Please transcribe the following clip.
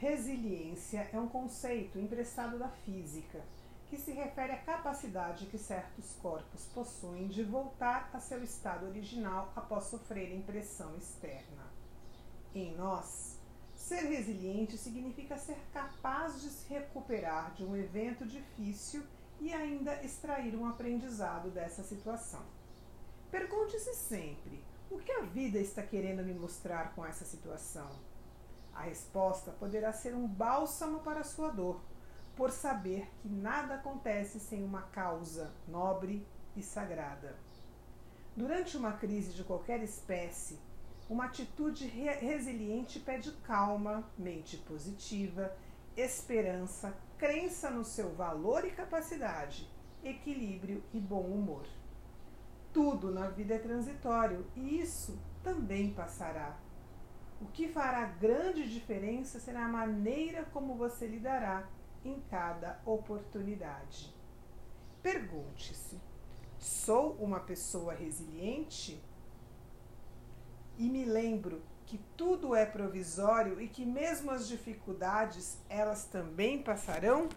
Resiliência é um conceito emprestado da física, que se refere à capacidade que certos corpos possuem de voltar a seu estado original após sofrerem pressão externa. Em nós, ser resiliente significa ser capaz de se recuperar de um evento difícil e ainda extrair um aprendizado dessa situação. Pergunte-se sempre: o que a vida está querendo me mostrar com essa situação? A resposta poderá ser um bálsamo para sua dor, por saber que nada acontece sem uma causa nobre e sagrada. Durante uma crise de qualquer espécie, uma atitude re resiliente pede calma, mente positiva, esperança, crença no seu valor e capacidade, equilíbrio e bom humor. Tudo na vida é transitório e isso também passará. O que fará grande diferença será a maneira como você lidará em cada oportunidade. Pergunte-se: sou uma pessoa resiliente? E me lembro que tudo é provisório e que mesmo as dificuldades elas também passarão?